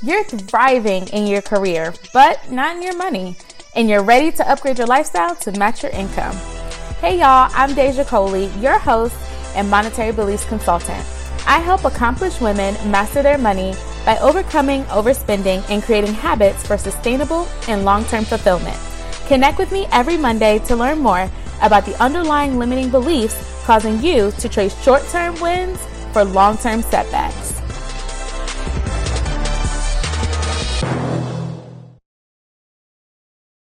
You're thriving in your career, but not in your money, and you're ready to upgrade your lifestyle to match your income. Hey y'all, I'm Déja Coley, your host and monetary beliefs consultant. I help accomplished women master their money by overcoming overspending and creating habits for sustainable and long term fulfillment. Connect with me every Monday to learn more about the underlying limiting beliefs causing you to trade short term wins for long term setbacks.